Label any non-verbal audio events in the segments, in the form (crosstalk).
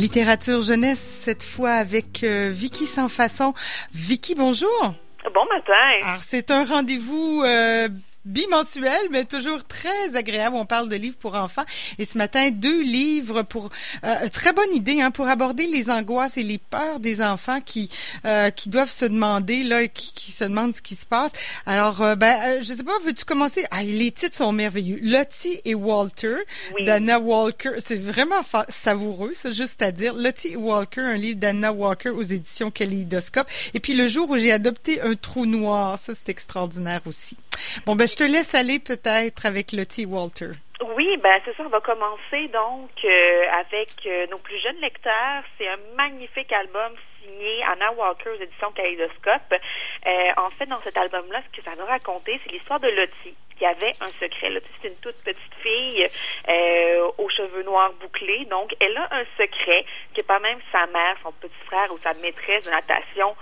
Littérature jeunesse, cette fois avec euh, Vicky Sans Façon. Vicky, bonjour. Bon matin. Alors, c'est un rendez-vous euh, bimensuel, mais toujours très agréable. On parle de livres pour enfants. Et ce matin, deux livres pour euh, très bonne idée hein, pour aborder les angoisses et les peurs des enfants qui euh, qui doivent se demander là, qui, qui, se demandent ce qui se passe. Alors, euh, ben, euh, je sais pas, veux-tu commencer? Ah, les titres sont merveilleux. Lottie et Walter, d'Anna Walker. C'est vraiment savoureux, ça, juste à dire. Lottie et Walker, un livre d'Anna Walker aux éditions Kaleidoscope. Et puis le jour où j'ai adopté un trou noir, ça c'est extraordinaire aussi. Bon, ben, je te laisse aller peut-être avec Lottie Walter. Oui, ben c'est ça. On va commencer donc euh, avec euh, nos plus jeunes lecteurs. C'est un magnifique album signé Anna Walker aux éditions Kaleidoscope. Euh, en fait, dans cet album-là, ce que ça va raconter, c'est l'histoire de Lottie qui avait un secret. Lottie, c'est une toute petite fille aux cheveux noirs bouclés. Donc, elle a un secret que pas même sa mère, son petit frère ou sa maîtresse de natation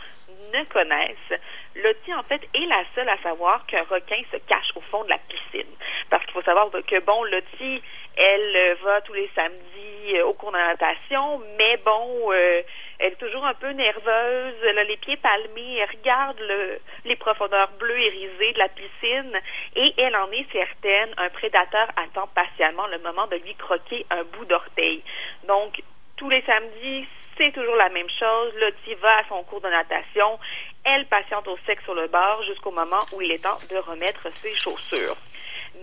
ne connaissent. Lottie, en fait, est la seule à savoir qu'un requin se cache au fond de la piscine. Parce qu'il faut savoir que, bon, Lottie, elle euh, va tous les samedis euh, au cours de natation, mais bon, euh, elle est toujours un peu nerveuse, elle a les pieds palmés, elle regarde le, les profondeurs bleues irisées de la piscine et elle en est certaine, un prédateur attend patiemment le moment de lui croquer un bout d'orteil. Donc, tous les samedis, c'est toujours la même chose. Lottie va à son cours de natation. Elle patiente au sec sur le bord jusqu'au moment où il est temps de remettre ses chaussures.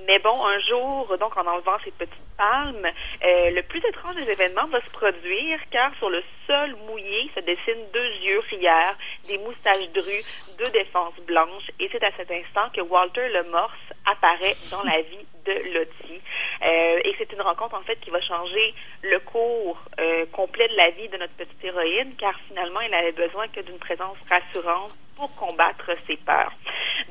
Mais bon, un jour, donc en enlevant ces petites palmes, euh, le plus étrange des événements va se produire car sur le sol mouillé se dessinent deux yeux rieurs, des moustaches drues, deux défenses blanches et c'est à cet instant que Walter le Morse apparaît dans la vie de Lottie. Euh, et c'est une rencontre en fait qui va changer le cours euh, complet de la vie de notre petite héroïne car finalement elle avait besoin que d'une présence rassurante pour combattre ses peurs.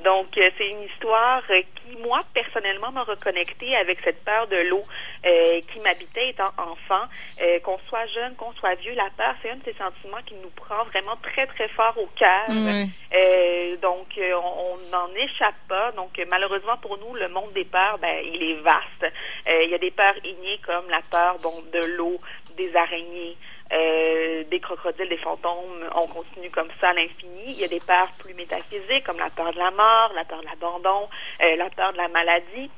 Donc, euh, c'est une histoire euh, qui, moi, personnellement, m'a reconnecté avec cette peur de l'eau euh, qui m'habitait étant enfant. qu'on soit jeune, qu'on soit vieux, la peur, c'est un de ces sentiments qui nous prend vraiment très, très fort au cœur. donc, on n'en échappe pas. Donc, malheureusement pour nous, le monde des peurs, ben, il est vaste. il y a des peurs innées comme la peur, bon, de l'eau, des araignées, euh, crocodiles, des fantômes, on continue comme ça à l'infini. Il y a des peurs plus métaphysiques comme la peur de la mort, la peur de l'abandon, euh, la peur de la maladie.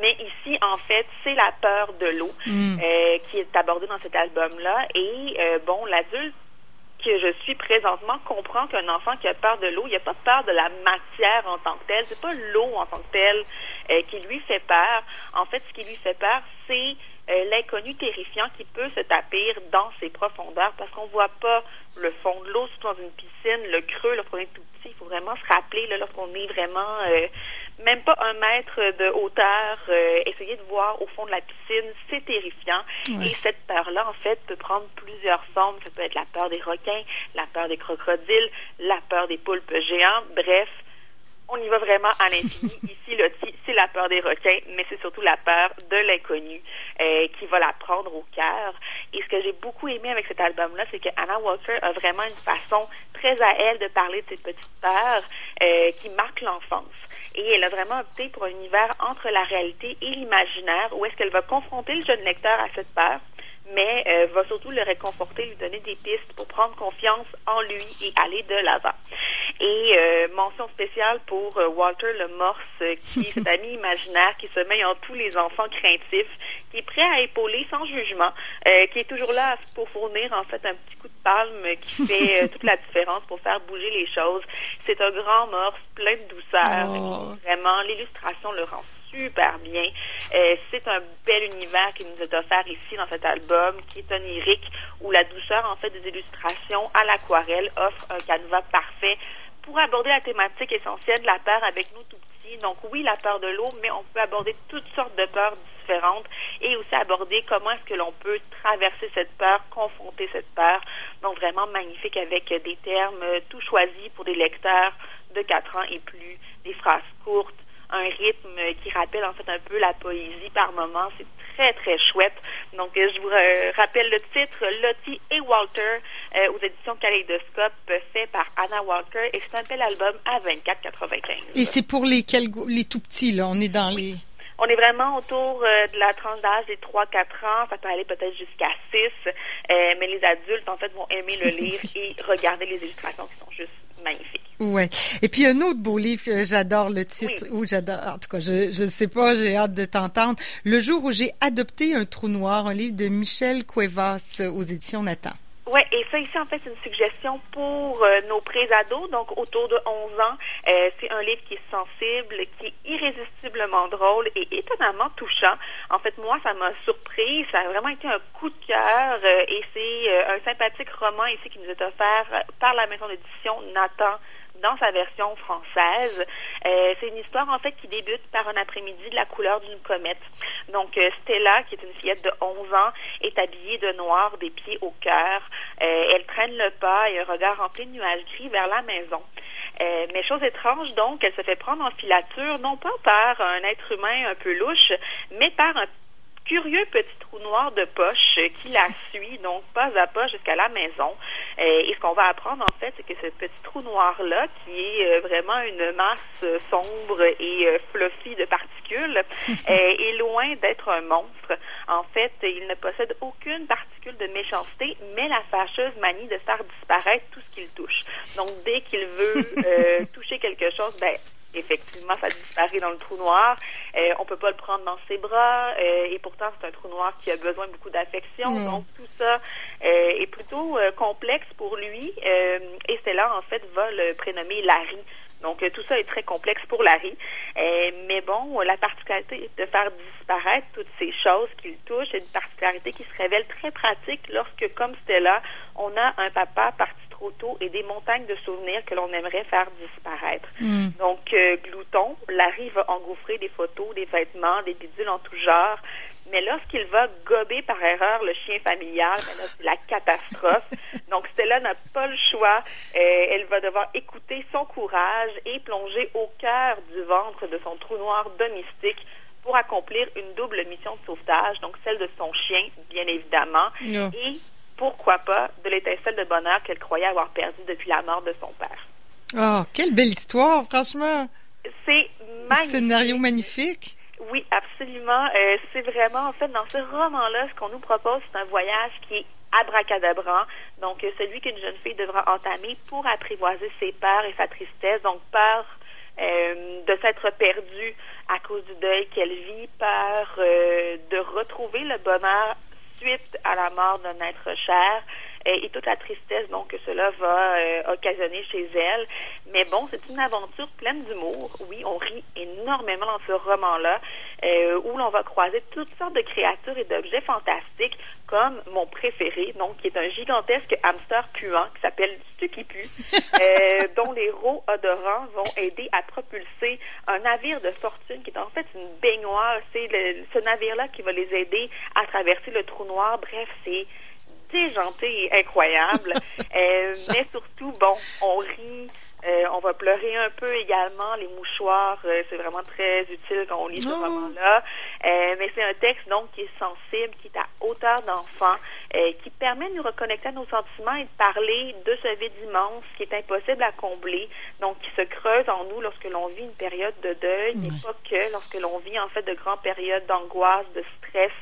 Mais ici, en fait, c'est la peur de l'eau mm. euh, qui est abordée dans cet album-là. Et bon, l'adulte que je suis présentement comprend qu'un enfant qui a peur de l'eau, il n'a pas peur de la matière en tant que telle. C'est pas l'eau en tant que telle qui lui fait peur. En fait, ce qui lui fait peur, c'est euh, l'inconnu terrifiant qui peut se tapir dans ses profondeurs parce qu'on voit pas le fond de l'eau, surtout dans une piscine, le creux lorsqu'on est tout petit. Il faut vraiment se rappeler là, lorsqu'on est vraiment euh, même pas un mètre de hauteur, euh, essayer de voir au fond de la piscine, c'est terrifiant. Et cette peur-là, en fait, peut prendre plusieurs formes. Ça peut être la peur des requins, la peur des crocodiles, la peur des poulpes géantes. Bref, on y va vraiment à l'infini. (laughs) Ici, c'est la peur des requins, mais c'est surtout la peur de l'inconnu euh, qui va la prendre au cœur. Et ce que j'ai beaucoup aimé avec cet album-là, c'est que Anna Walker a une façon très à elle de parler de cette petite peur euh, qui marque l'enfance. Et elle a vraiment opté pour un univers entre la réalité et l'imaginaire, où est-ce qu'elle va confronter le jeune lecteur à cette peur, mais euh, va surtout le réconforter, lui donner des pistes pour prendre confiance en lui et aller de l'avant. Et euh, mention spéciale pour euh, Walter le Morse, qui est cet (laughs) ami imaginaire qui se met en tous les enfants craintifs, qui est prêt à épauler sans jugement, qui est toujours là pour fournir en fait un petit coup de palme qui (laughs) fait toute la différence pour faire bouger les choses. C'est un grand morse plein de douceur. Oh. Vraiment, l'illustration le rend super bien. Euh, c'est un bel univers qui nous est offert ici dans cet album, qui est onirique, où la douceur, en fait, des illustrations à l'aquarelle offre un canevas parfait pour aborder la thématique essentielle de la peur avec nous tout petits. Donc oui, la peur de l'eau, mais on peut aborder toutes sortes de peurs différentes et aussi aborder comment est-ce que l'on peut traverser cette peur, confronter cette peur. Donc vraiment magnifique avec des termes tout choisis pour des lecteurs de 4 ans et plus, des phrases courtes, un rythme qui rappelle en fait un peu la poésie par moments. C'est très, très chouette. Donc, je vous euh, rappelle le titre, Lottie et Walter, euh, aux éditions Kaleidoscope, fait par Anna Walker, et c'est un bel album à 24,95. Et c'est pour les, les tout petits, là? On est dans les... On est vraiment autour euh, de la tranche d'âge des 3-4 ans. Ça peut aller peut-être jusqu'à 6. Euh, mais les adultes, en fait, vont aimer le (laughs) lire et regarder les illustrations qui sont juste magnifiques. Ouais. Et puis un autre beau livre que j'adore le titre ou j'adore en tout cas je je sais pas, j'ai hâte de t'entendre. Le jour où j'ai adopté un trou noir, un livre de Michel Cuevas aux éditions Nathan. Oui, et ça ici, en fait, c'est une suggestion pour euh, nos pré-ados, donc autour de 11 ans. Euh, c'est un livre qui est sensible, qui est irrésistiblement drôle et étonnamment touchant. En fait, moi, ça m'a surpris. Ça a vraiment été un coup de cœur euh, et c'est un sympathique roman ici qui nous est offert par la maison d'édition Nathan dans sa version française. Euh, c'est une histoire en fait qui débute par un après-midi de la couleur d'une comète. Donc euh, Stella, qui est une fillette de 11 ans, est habillée de noir des pieds au cœur. Euh, elle traîne le pas et un regard rempli de nuages gris vers la maison. mais chose étrange, donc, elle se fait prendre en filature, non pas par un être humain un peu louche, mais par un curieux petit trou noir de poche qui la suit, donc pas à pas jusqu'à la maison. Euh, et ce qu'on va apprendre, en fait, c'est que ce petit trou noir-là, qui est euh, vraiment une masse sombre et euh, fluffy de particules, (laughs) est loin d'être un monstre. En fait, il ne possède aucune particule de méchanceté, mais la fâcheuse manie de faire disparaître tout ce qu'il touche. Donc, dès qu'il veut (laughs) toucher quelque chose, ben, effectivement, ça disparaît dans le trou noir. Euh, on peut pas le prendre dans ses bras euh, et pourtant c'est un trou noir qui a besoin de beaucoup d'affection. Mm. Donc tout ça euh, est plutôt euh, complexe pour lui. et c'est là en fait va le prénommer Larry. Donc tout ça est très complexe pour Larry. mais bon, la particularité de faire disparaître toutes ces choses qu'il touche est une particularité qui se révèle très pratique lorsque, comme Stella, on a un papa et des montagnes de souvenirs que l'on aimerait faire disparaître. Hmm. Donc, euh, Glouton, Larry va engouffrer des photos, des vêtements, des bidules en tout genre. Mais lorsqu'il va gober par erreur le chien familial, ben c'est la catastrophe. (laughs) Donc, Stella n'a pas le choix. Euh, elle va devoir écouter son courage et plonger au cœur du ventre de son trou noir domestique pour accomplir une double mission de sauvetage, donc celle de son chien, bien évidemment, et pourquoi pas, de l'étincelle de bonheur qu'elle croyait avoir perdu depuis la mort de son père. Oh, quelle belle histoire, franchement! C'est magnifique. Un scénario magnifique. Oui, absolument. Euh, c'est vraiment, en fait, dans ce roman-là, ce qu'on nous propose, c'est un voyage qui est abracadabrant. Donc, euh, celui qu'une jeune fille devra entamer pour apprivoiser ses peurs et sa tristesse. Donc, peur euh, de s'être perdue à cause du deuil qu'elle vit, peur de retrouver le bonheur suite à la mort d'un être cher et, toute la tristesse donc que cela va euh, occasionner chez elle. Mais bon, c'est une aventure pleine d'humour. Oui, on rit énormément dans ce roman-là, euh, où l'on va croiser toutes sortes de créatures et d'objets fantastiques, comme mon préféré, donc qui est un gigantesque hamster puant qui s'appelle Stucky Pu, (laughs) euh, dont les rots odorants vont aider à propulser un navire de fortune qui est en fait une baignoire. C'est ce navire-là qui va les aider à traverser le trou noir. Bref, c'est déjanté et incroyable. (laughs) euh, mais surtout, bon, on rit, euh, on va pleurer un peu également. Les mouchoirs, euh, c'est vraiment très utile quand on lit ce oh. roman-là. Euh, mais c'est un texte donc qui est sensible, qui est à hauteur d'enfant, qui permet de nous reconnecter à nos sentiments et de parler de ce vide immense qui est impossible à combler, donc qui se creuse en nous lorsque l'on vit une période de deuil, mais pas que lorsque l'on vit en fait de grandes périodes d'angoisse, de stress.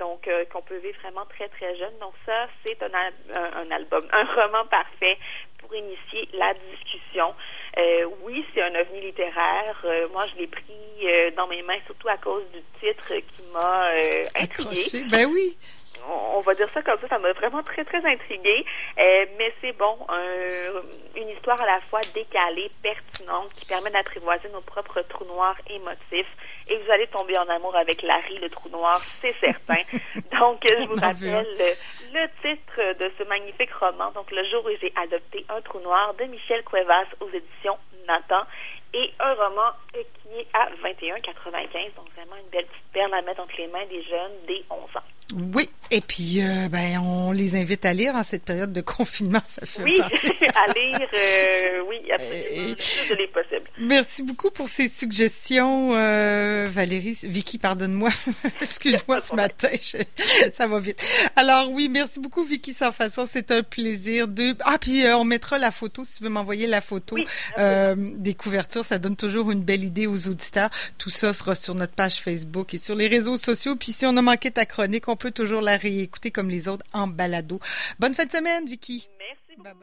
donc qu'on peut vivre vraiment très très jeune. Donc ça, c'est un, un, album, un roman parfait pour initier la discussion. Euh, oui, c'est un ovni littéraire. Euh, moi, je l'ai pris euh, dans mes mains surtout à cause du titre qui m'a intrigué. Ben oui on va dire ça comme ça, ça m'a vraiment très, très intriguée. mais c'est bon, une histoire à la fois décalée, pertinente, qui permet d'apprivoiser nos propres trous noirs émotifs. Et vous allez tomber en amour avec Larry, le trou noir, c'est certain. (laughs) Donc, je vous rappelle le titre de ce magnifique roman, donc Le jour où j'ai adopté un trou noir de Michel Cuevas aux éditions Nathan et un roman qui est à 21,95, donc vraiment une belle petite perle à mettre entre les mains des jeunes dès 11 ans. Oui, Et puis, euh, ben, on les invite à lire en cette période de (laughs) confinement, ça fait Oui, (laughs) à lire, euh, oui, (laughs) absolument, le plus possible. Merci beaucoup pour ces suggestions, euh, Valérie. Vicky, pardonne-moi. Excuse-moi ce matin. je- ça va vite. Alors oui, merci beaucoup, Vicky Sans Façon. C'est un plaisir de... Ah, puis euh, on mettra la photo, si tu veux m'envoyer la photo Oui, euh, des couvertures. Ça donne toujours une belle idée aux auditeurs. Tout ça sera sur notre page Facebook et sur les réseaux sociaux. Puis si on a manqué ta chronique, on peut toujours la réécouter comme les autres en balado. Bonne fin de semaine, Vicky. Merci beaucoup. Bye bye.